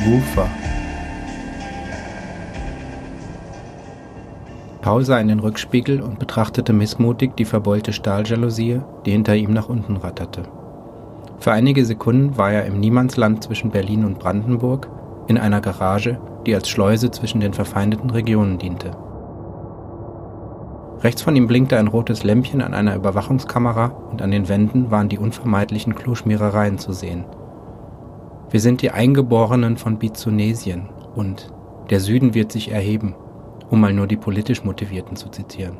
Subwoofer. Paul sah in den Rückspiegel und betrachtete missmutig die verbeulte Stahljalousie, die hinter ihm nach unten ratterte. Für einige Sekunden war er im Niemandsland zwischen Berlin und Brandenburg, in einer Garage, die als Schleuse zwischen den verfeindeten Regionen diente. Rechts von ihm blinkte ein rotes Lämpchen an einer Überwachungskamera und an den Wänden waren die unvermeidlichen Kloschmierereien zu sehen. Wir sind die Eingeborenen von Bizunesien und der Süden wird sich erheben, um mal nur die politisch Motivierten zu zitieren.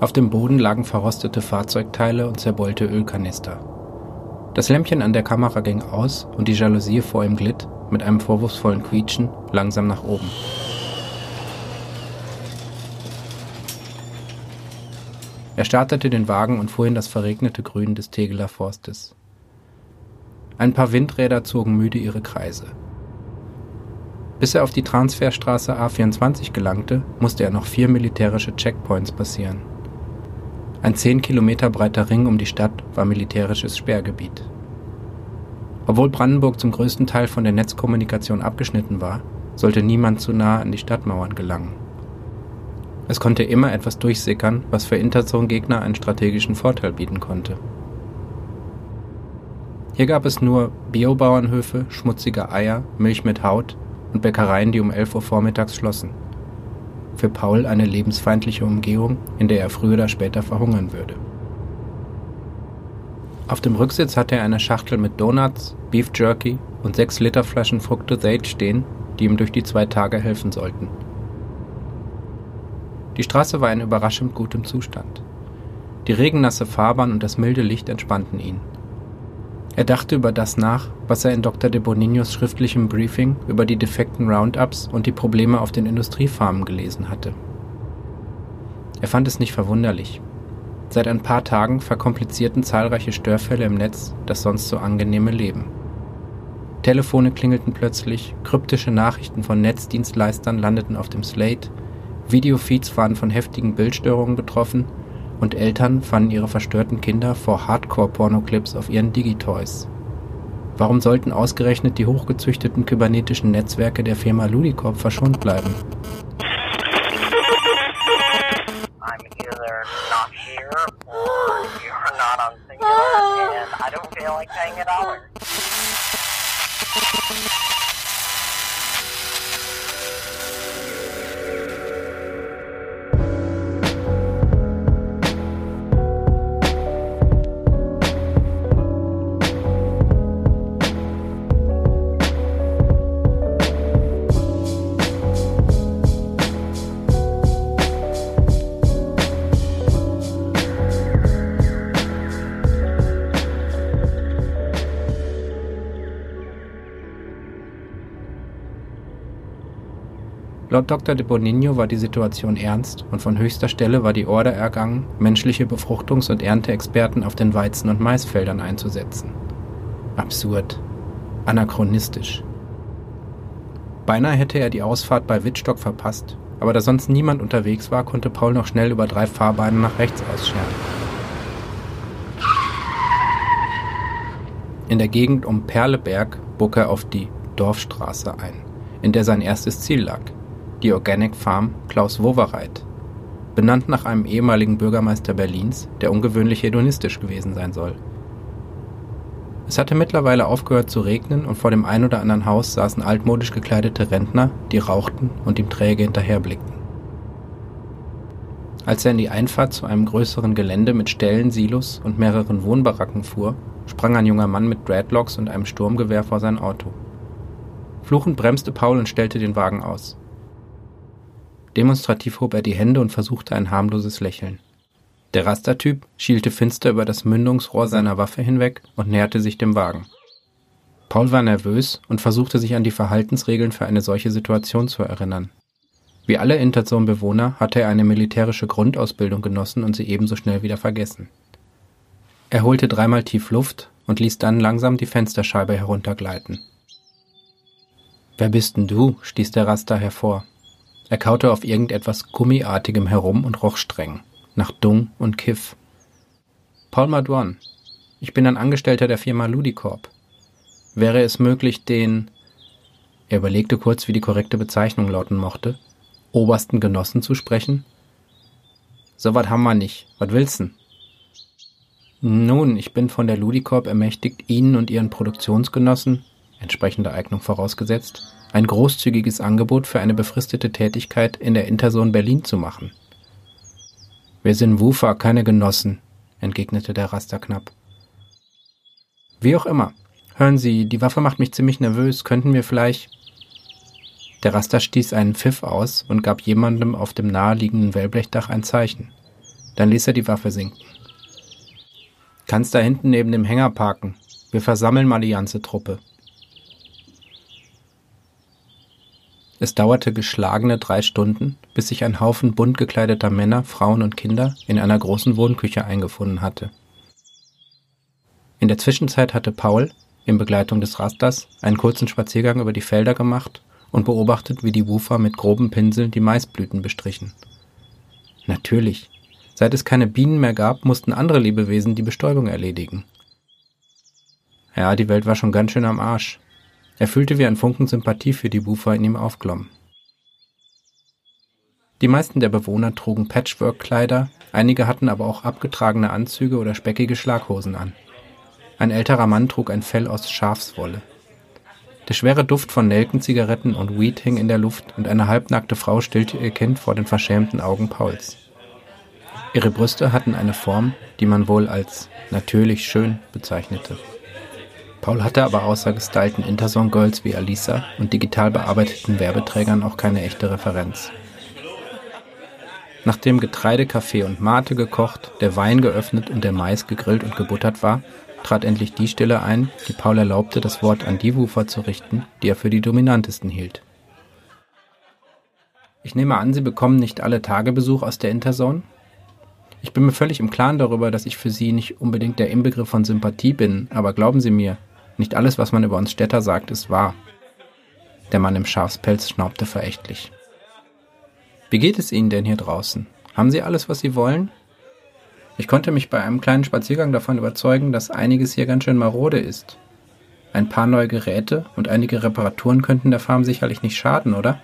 Auf dem Boden lagen verrostete Fahrzeugteile und zerbeulte Ölkanister. Das Lämpchen an der Kamera ging aus und die Jalousie vor ihm glitt, mit einem vorwurfsvollen Quietschen, langsam nach oben. Er startete den Wagen und fuhr in das verregnete Grün des Tegeler Forstes. Ein paar Windräder zogen müde ihre Kreise. Bis er auf die Transferstraße A24 gelangte, musste er noch vier militärische Checkpoints passieren. Ein zehn Kilometer breiter Ring um die Stadt war militärisches Sperrgebiet. Obwohl Brandenburg zum größten Teil von der Netzkommunikation abgeschnitten war, sollte niemand zu nah an die Stadtmauern gelangen. Es konnte immer etwas durchsickern, was für Interzone-Gegner einen strategischen Vorteil bieten konnte. Hier gab es nur Biobauernhöfe, schmutzige Eier, Milch mit Haut und Bäckereien, die um 11 Uhr vormittags schlossen. Für Paul eine lebensfeindliche Umgehung, in der er früher oder später verhungern würde. Auf dem Rücksitz hatte er eine Schachtel mit Donuts, Beef Jerky und sechs Liter Flaschen Fructosage stehen, die ihm durch die zwei Tage helfen sollten. Die Straße war in überraschend gutem Zustand. Die regennasse Fahrbahn und das milde Licht entspannten ihn. Er dachte über das nach, was er in Dr. de Boninos schriftlichem Briefing über die defekten Roundups und die Probleme auf den Industriefarmen gelesen hatte. Er fand es nicht verwunderlich. Seit ein paar Tagen verkomplizierten zahlreiche Störfälle im Netz das sonst so angenehme Leben. Telefone klingelten plötzlich, kryptische Nachrichten von Netzdienstleistern landeten auf dem Slate, Videofeeds waren von heftigen Bildstörungen betroffen und Eltern fanden ihre verstörten Kinder vor Hardcore-Pornoclips auf ihren Digitoys. Warum sollten ausgerechnet die hochgezüchteten kybernetischen Netzwerke der Firma Ludicorp verschont bleiben? Laut Dr. de Bonigno war die Situation ernst und von höchster Stelle war die Order ergangen, menschliche Befruchtungs- und Ernteexperten auf den Weizen- und Maisfeldern einzusetzen. Absurd. Anachronistisch. Beinahe hätte er die Ausfahrt bei Wittstock verpasst, aber da sonst niemand unterwegs war, konnte Paul noch schnell über drei Fahrbahnen nach rechts ausscheren. In der Gegend um Perleberg bog er auf die Dorfstraße ein, in der sein erstes Ziel lag – die Organic Farm Klaus Wowereit, benannt nach einem ehemaligen Bürgermeister Berlins, der ungewöhnlich hedonistisch gewesen sein soll. Es hatte mittlerweile aufgehört zu regnen und vor dem ein oder anderen Haus saßen altmodisch gekleidete Rentner, die rauchten und ihm träge hinterherblickten. Als er in die Einfahrt zu einem größeren Gelände mit Ställen, Silos und mehreren Wohnbaracken fuhr, sprang ein junger Mann mit Dreadlocks und einem Sturmgewehr vor sein Auto. Fluchend bremste Paul und stellte den Wagen aus. Demonstrativ hob er die Hände und versuchte ein harmloses Lächeln. Der Rastertyp schielte finster über das Mündungsrohr seiner Waffe hinweg und näherte sich dem Wagen. Paul war nervös und versuchte sich an die Verhaltensregeln für eine solche Situation zu erinnern. Wie alle Interzone-Bewohner hatte er eine militärische Grundausbildung genossen und sie ebenso schnell wieder vergessen. Er holte dreimal tief Luft und ließ dann langsam die Fensterscheibe heruntergleiten. Wer bist denn du? stieß der Raster hervor. Er kaute auf irgendetwas Gummiartigem herum und roch streng, nach Dung und Kiff. Paul Madouan. Ich bin ein Angestellter der Firma Ludicorp. Wäre es möglich, den, er überlegte kurz, wie die korrekte Bezeichnung lauten mochte, obersten Genossen zu sprechen? So was haben wir nicht. Was willst du? Nun, ich bin von der Ludicorp ermächtigt, Ihnen und Ihren Produktionsgenossen, entsprechende Eignung vorausgesetzt, ein großzügiges Angebot für eine befristete Tätigkeit in der Interson Berlin zu machen. Wir sind Wufa, keine Genossen, entgegnete der Raster knapp. Wie auch immer. Hören Sie, die Waffe macht mich ziemlich nervös. Könnten wir vielleicht. Der Raster stieß einen Pfiff aus und gab jemandem auf dem naheliegenden Wellblechdach ein Zeichen. Dann ließ er die Waffe sinken. Kannst da hinten neben dem Hänger parken. Wir versammeln mal die ganze Truppe. Es dauerte geschlagene drei Stunden, bis sich ein Haufen bunt gekleideter Männer, Frauen und Kinder in einer großen Wohnküche eingefunden hatte. In der Zwischenzeit hatte Paul, in Begleitung des Rasters, einen kurzen Spaziergang über die Felder gemacht und beobachtet, wie die Wufer mit groben Pinseln die Maisblüten bestrichen. Natürlich. Seit es keine Bienen mehr gab, mussten andere Lebewesen die Bestäubung erledigen. Ja, die Welt war schon ganz schön am Arsch. Er fühlte, wie ein Funken Sympathie für die Wufer in ihm aufglomm. Die meisten der Bewohner trugen Patchwork-Kleider, einige hatten aber auch abgetragene Anzüge oder speckige Schlaghosen an. Ein älterer Mann trug ein Fell aus Schafswolle. Der schwere Duft von Nelkenzigaretten und Weed hing in der Luft und eine halbnackte Frau stillte ihr Kind vor den verschämten Augen Pauls. Ihre Brüste hatten eine Form, die man wohl als natürlich schön bezeichnete. Paul hatte aber außer gestylten Interson-Girls wie Alisa und digital bearbeiteten Werbeträgern auch keine echte Referenz. Nachdem Getreide, Kaffee und Mate gekocht, der Wein geöffnet und der Mais gegrillt und gebuttert war, trat endlich die Stille ein, die Paul erlaubte, das Wort an die Wufer zu richten, die er für die dominantesten hielt. Ich nehme an, Sie bekommen nicht alle Tage Besuch aus der Interzone? Ich bin mir völlig im Klaren darüber, dass ich für Sie nicht unbedingt der Inbegriff von Sympathie bin, aber glauben Sie mir, nicht alles, was man über uns Städter sagt, ist wahr. Der Mann im Schafspelz schnaubte verächtlich. Wie geht es Ihnen denn hier draußen? Haben Sie alles, was Sie wollen? Ich konnte mich bei einem kleinen Spaziergang davon überzeugen, dass einiges hier ganz schön marode ist. Ein paar neue Geräte und einige Reparaturen könnten der Farm sicherlich nicht schaden, oder?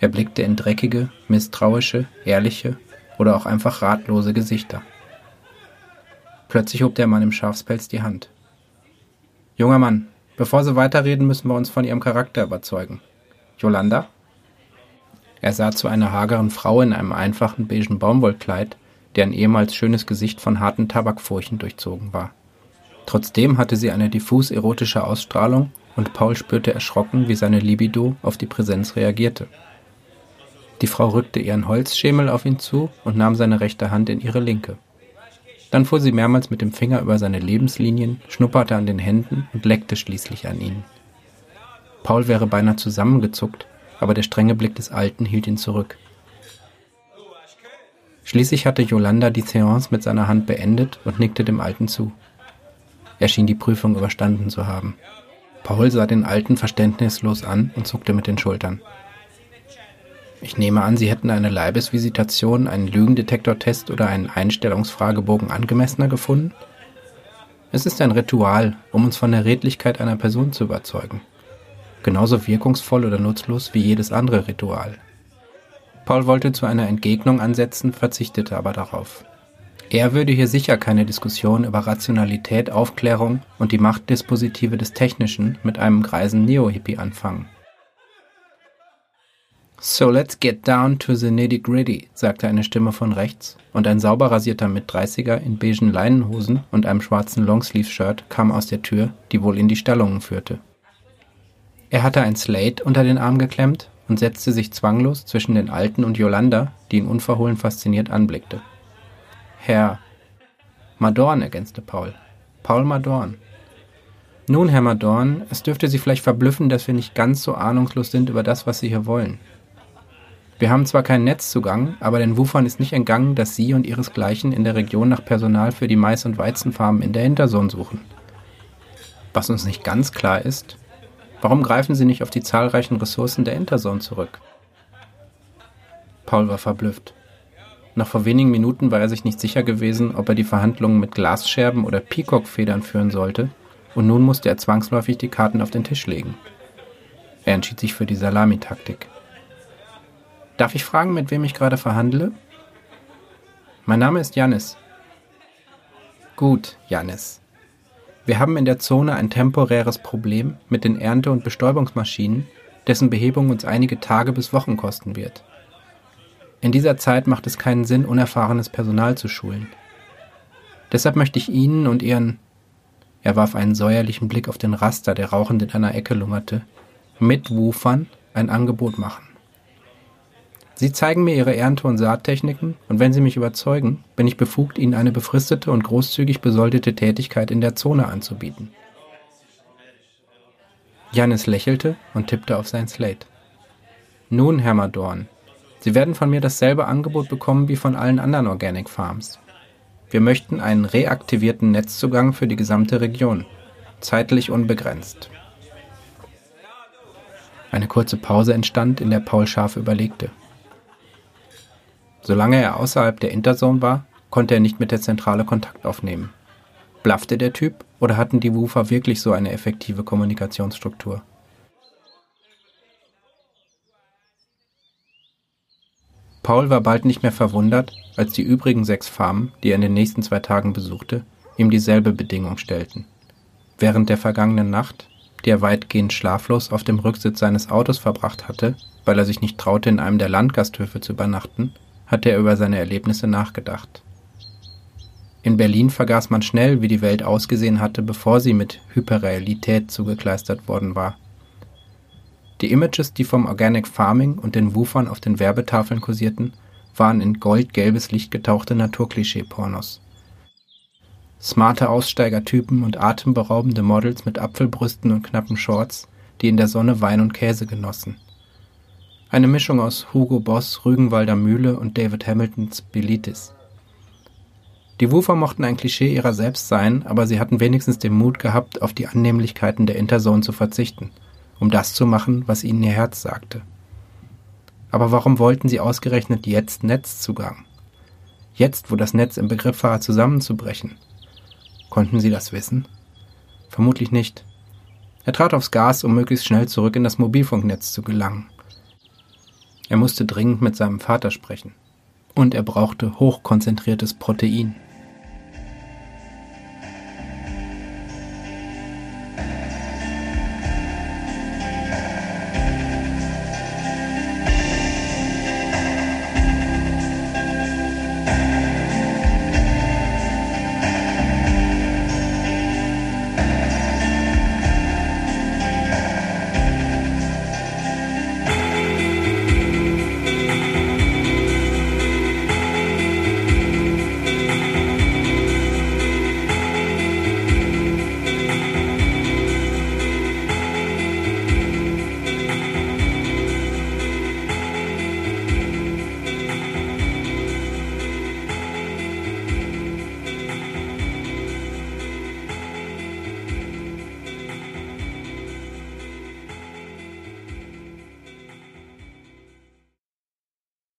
Er blickte in dreckige, misstrauische, ehrliche oder auch einfach ratlose Gesichter. Plötzlich hob der Mann im Schafspelz die Hand. Junger Mann, bevor Sie weiterreden, müssen wir uns von Ihrem Charakter überzeugen. Yolanda? Er sah zu einer hageren Frau in einem einfachen beigen Baumwollkleid, deren ehemals schönes Gesicht von harten Tabakfurchen durchzogen war. Trotzdem hatte sie eine diffus erotische Ausstrahlung und Paul spürte erschrocken, wie seine Libido auf die Präsenz reagierte. Die Frau rückte ihren Holzschemel auf ihn zu und nahm seine rechte Hand in ihre linke. Dann fuhr sie mehrmals mit dem Finger über seine Lebenslinien, schnupperte an den Händen und leckte schließlich an ihnen. Paul wäre beinahe zusammengezuckt, aber der strenge Blick des Alten hielt ihn zurück. Schließlich hatte Yolanda die Seance mit seiner Hand beendet und nickte dem Alten zu. Er schien die Prüfung überstanden zu haben. Paul sah den Alten verständnislos an und zuckte mit den Schultern. Ich nehme an, Sie hätten eine Leibesvisitation, einen Lügendetektortest oder einen Einstellungsfragebogen angemessener gefunden? Es ist ein Ritual, um uns von der Redlichkeit einer Person zu überzeugen. Genauso wirkungsvoll oder nutzlos wie jedes andere Ritual. Paul wollte zu einer Entgegnung ansetzen, verzichtete aber darauf. Er würde hier sicher keine Diskussion über Rationalität, Aufklärung und die Machtdispositive des Technischen mit einem greisen Neo-Hippie anfangen. So let's get down to the nitty gritty, sagte eine Stimme von rechts, und ein sauber rasierter Mit-30er in beigen Leinenhosen und einem schwarzen Longsleeve-Shirt kam aus der Tür, die wohl in die Stallungen führte. Er hatte ein Slate unter den Arm geklemmt und setzte sich zwanglos zwischen den Alten und Yolanda, die ihn unverhohlen fasziniert anblickte. Herr Madorn, ergänzte Paul. Paul Madorn. Nun, Herr Madorn, es dürfte Sie vielleicht verblüffen, dass wir nicht ganz so ahnungslos sind über das, was Sie hier wollen. Wir haben zwar keinen Netzzugang, aber den Wufern ist nicht entgangen, dass Sie und Ihresgleichen in der Region nach Personal für die Mais- und Weizenfarmen in der Hinterzone suchen. Was uns nicht ganz klar ist, warum greifen Sie nicht auf die zahlreichen Ressourcen der Interzone zurück? Paul war verblüfft. Noch vor wenigen Minuten war er sich nicht sicher gewesen, ob er die Verhandlungen mit Glasscherben oder Peacock-Federn führen sollte, und nun musste er zwangsläufig die Karten auf den Tisch legen. Er entschied sich für die Salamitaktik. Darf ich fragen, mit wem ich gerade verhandle? Mein Name ist Janis. Gut, Janis. Wir haben in der Zone ein temporäres Problem mit den Ernte- und Bestäubungsmaschinen, dessen Behebung uns einige Tage bis Wochen kosten wird. In dieser Zeit macht es keinen Sinn, unerfahrenes Personal zu schulen. Deshalb möchte ich Ihnen und Ihren er warf einen säuerlichen Blick auf den Raster, der rauchend in einer Ecke lungerte, mit Wufern ein Angebot machen. Sie zeigen mir Ihre Ernte- und Saattechniken, und wenn Sie mich überzeugen, bin ich befugt, Ihnen eine befristete und großzügig besoldete Tätigkeit in der Zone anzubieten. Janis lächelte und tippte auf sein Slate. Nun, Herr Madorn, Sie werden von mir dasselbe Angebot bekommen wie von allen anderen Organic Farms. Wir möchten einen reaktivierten Netzzugang für die gesamte Region, zeitlich unbegrenzt. Eine kurze Pause entstand, in der Paul scharf überlegte. Solange er außerhalb der Interzone war, konnte er nicht mit der Zentrale Kontakt aufnehmen. Blaffte der Typ oder hatten die Woofer wirklich so eine effektive Kommunikationsstruktur? Paul war bald nicht mehr verwundert, als die übrigen sechs Farmen, die er in den nächsten zwei Tagen besuchte, ihm dieselbe Bedingung stellten. Während der vergangenen Nacht, die er weitgehend schlaflos auf dem Rücksitz seines Autos verbracht hatte, weil er sich nicht traute, in einem der Landgasthöfe zu übernachten, hatte er über seine Erlebnisse nachgedacht. In Berlin vergaß man schnell, wie die Welt ausgesehen hatte, bevor sie mit Hyperrealität zugekleistert worden war. Die Images, die vom Organic Farming und den Wufern auf den Werbetafeln kursierten, waren in goldgelbes Licht getauchte Naturklischee-Pornos. Smarte Aussteigertypen und atemberaubende Models mit Apfelbrüsten und knappen Shorts, die in der Sonne Wein und Käse genossen. Eine Mischung aus Hugo Boss, Rügenwalder Mühle und David Hamiltons Bilitis. Die Woofer mochten ein Klischee ihrer selbst sein, aber sie hatten wenigstens den Mut gehabt, auf die Annehmlichkeiten der Interzone zu verzichten – um das zu machen, was ihnen ihr Herz sagte. Aber warum wollten sie ausgerechnet jetzt Netzzugang? Jetzt, wo das Netz im Begriff war, zusammenzubrechen? Konnten sie das wissen? Vermutlich nicht. Er trat aufs Gas, um möglichst schnell zurück in das Mobilfunknetz zu gelangen. Er musste dringend mit seinem Vater sprechen. Und er brauchte hochkonzentriertes Protein.